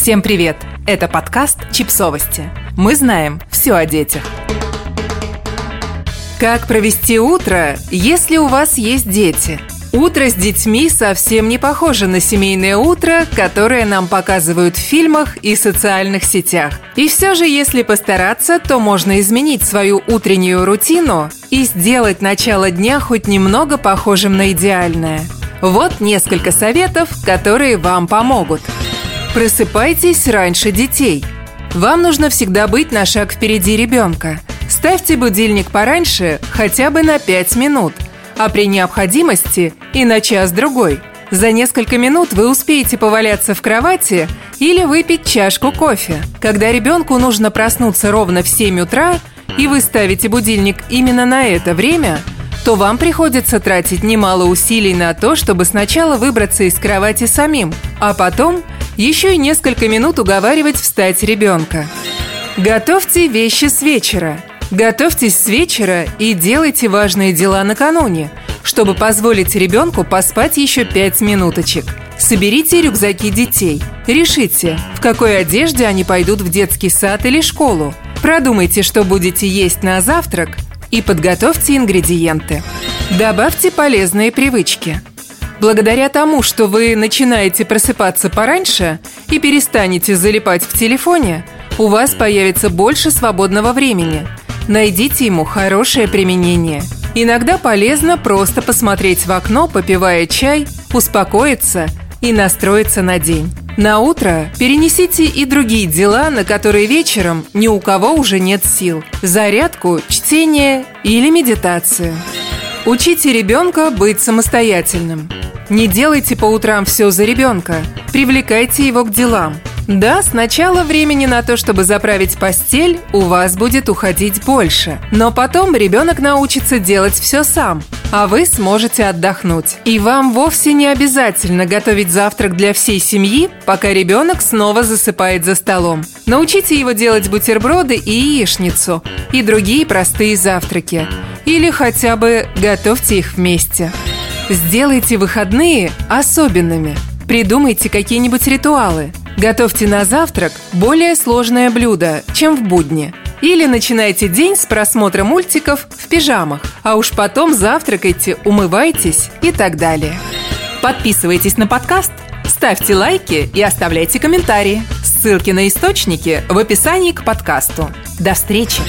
Всем привет! Это подкаст «Чипсовости». Мы знаем все о детях. Как провести утро, если у вас есть дети? Утро с детьми совсем не похоже на семейное утро, которое нам показывают в фильмах и социальных сетях. И все же, если постараться, то можно изменить свою утреннюю рутину и сделать начало дня хоть немного похожим на идеальное. Вот несколько советов, которые вам помогут. Просыпайтесь раньше детей. Вам нужно всегда быть на шаг впереди ребенка. Ставьте будильник пораньше, хотя бы на 5 минут, а при необходимости и на час-другой. За несколько минут вы успеете поваляться в кровати или выпить чашку кофе. Когда ребенку нужно проснуться ровно в 7 утра, и вы ставите будильник именно на это время, то вам приходится тратить немало усилий на то, чтобы сначала выбраться из кровати самим, а потом еще и несколько минут уговаривать встать ребенка. Готовьте вещи с вечера. Готовьтесь с вечера и делайте важные дела накануне, чтобы позволить ребенку поспать еще пять минуточек. Соберите рюкзаки детей. Решите, в какой одежде они пойдут в детский сад или школу. Продумайте, что будете есть на завтрак и подготовьте ингредиенты. Добавьте полезные привычки. Благодаря тому, что вы начинаете просыпаться пораньше и перестанете залипать в телефоне, у вас появится больше свободного времени. Найдите ему хорошее применение. Иногда полезно просто посмотреть в окно, попивая чай, успокоиться и настроиться на день. На утро перенесите и другие дела, на которые вечером ни у кого уже нет сил. Зарядку, чтение или медитацию. Учите ребенка быть самостоятельным. Не делайте по утрам все за ребенка. Привлекайте его к делам. Да, сначала времени на то, чтобы заправить постель, у вас будет уходить больше. Но потом ребенок научится делать все сам, а вы сможете отдохнуть. И вам вовсе не обязательно готовить завтрак для всей семьи, пока ребенок снова засыпает за столом. Научите его делать бутерброды и яичницу, и другие простые завтраки. Или хотя бы готовьте их вместе. Сделайте выходные особенными. Придумайте какие-нибудь ритуалы. Готовьте на завтрак более сложное блюдо, чем в будни. Или начинайте день с просмотра мультиков в пижамах, а уж потом завтракайте, умывайтесь и так далее. Подписывайтесь на подкаст, ставьте лайки и оставляйте комментарии. Ссылки на источники в описании к подкасту. До встречи!